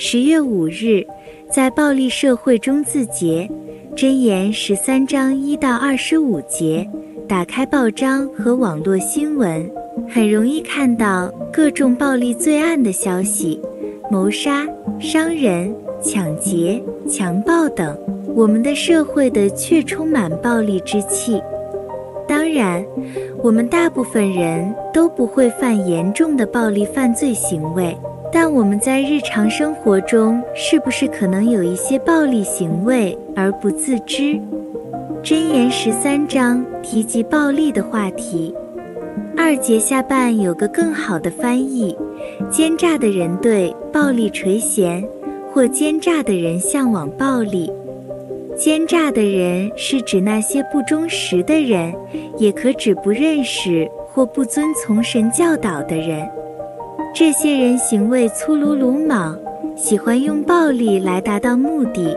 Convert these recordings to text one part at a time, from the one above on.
十月五日，在暴力社会中自洁。箴言十三章一到二十五节。打开报章和网络新闻，很容易看到各种暴力罪案的消息，谋杀、伤人、抢劫、强暴等。我们的社会的确充满暴力之气。当然，我们大部分人都不会犯严重的暴力犯罪行为，但我们在日常生活中是不是可能有一些暴力行为而不自知？箴言十三章提及暴力的话题，二节下半有个更好的翻译：奸诈的人对暴力垂涎，或奸诈的人向往暴力。奸诈的人是指那些不忠实的人，也可指不认识或不遵从神教导的人。这些人行为粗鲁鲁莽，喜欢用暴力来达到目的。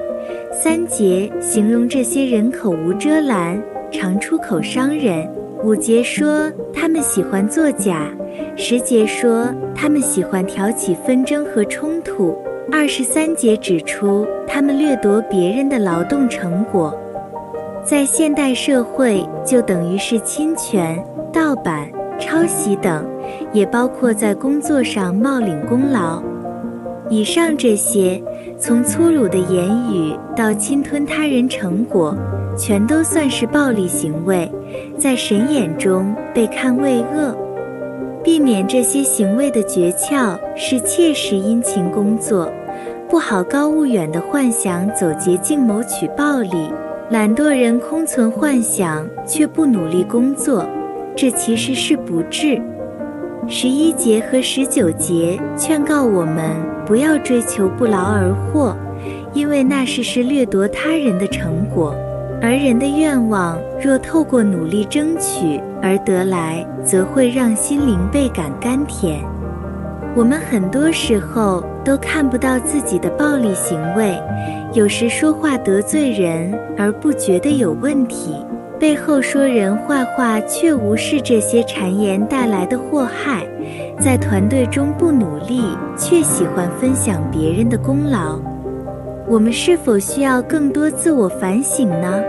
三节形容这些人口无遮拦，常出口伤人。五节说他们喜欢作假。十节说他们喜欢挑起纷争和冲突。二十三节指出他们掠夺别人的劳动成果，在现代社会就等于是侵权、盗版、抄袭等，也包括在工作上冒领功劳。以上这些，从粗鲁的言语到侵吞他人成果，全都算是暴力行为，在神眼中被看为恶。避免这些行为的诀窍是切实殷勤工作，不好高骛远的幻想走捷径谋取暴利。懒惰人空存幻想却不努力工作，这其实是不智。十一节和十九节劝告我们不要追求不劳而获，因为那是是掠夺他人的成果，而人的愿望若透过努力争取而得来，则会让心灵倍感甘甜。我们很多时候都看不到自己的暴力行为，有时说话得罪人而不觉得有问题。背后说人坏话，却无视这些谗言带来的祸害；在团队中不努力，却喜欢分享别人的功劳。我们是否需要更多自我反省呢？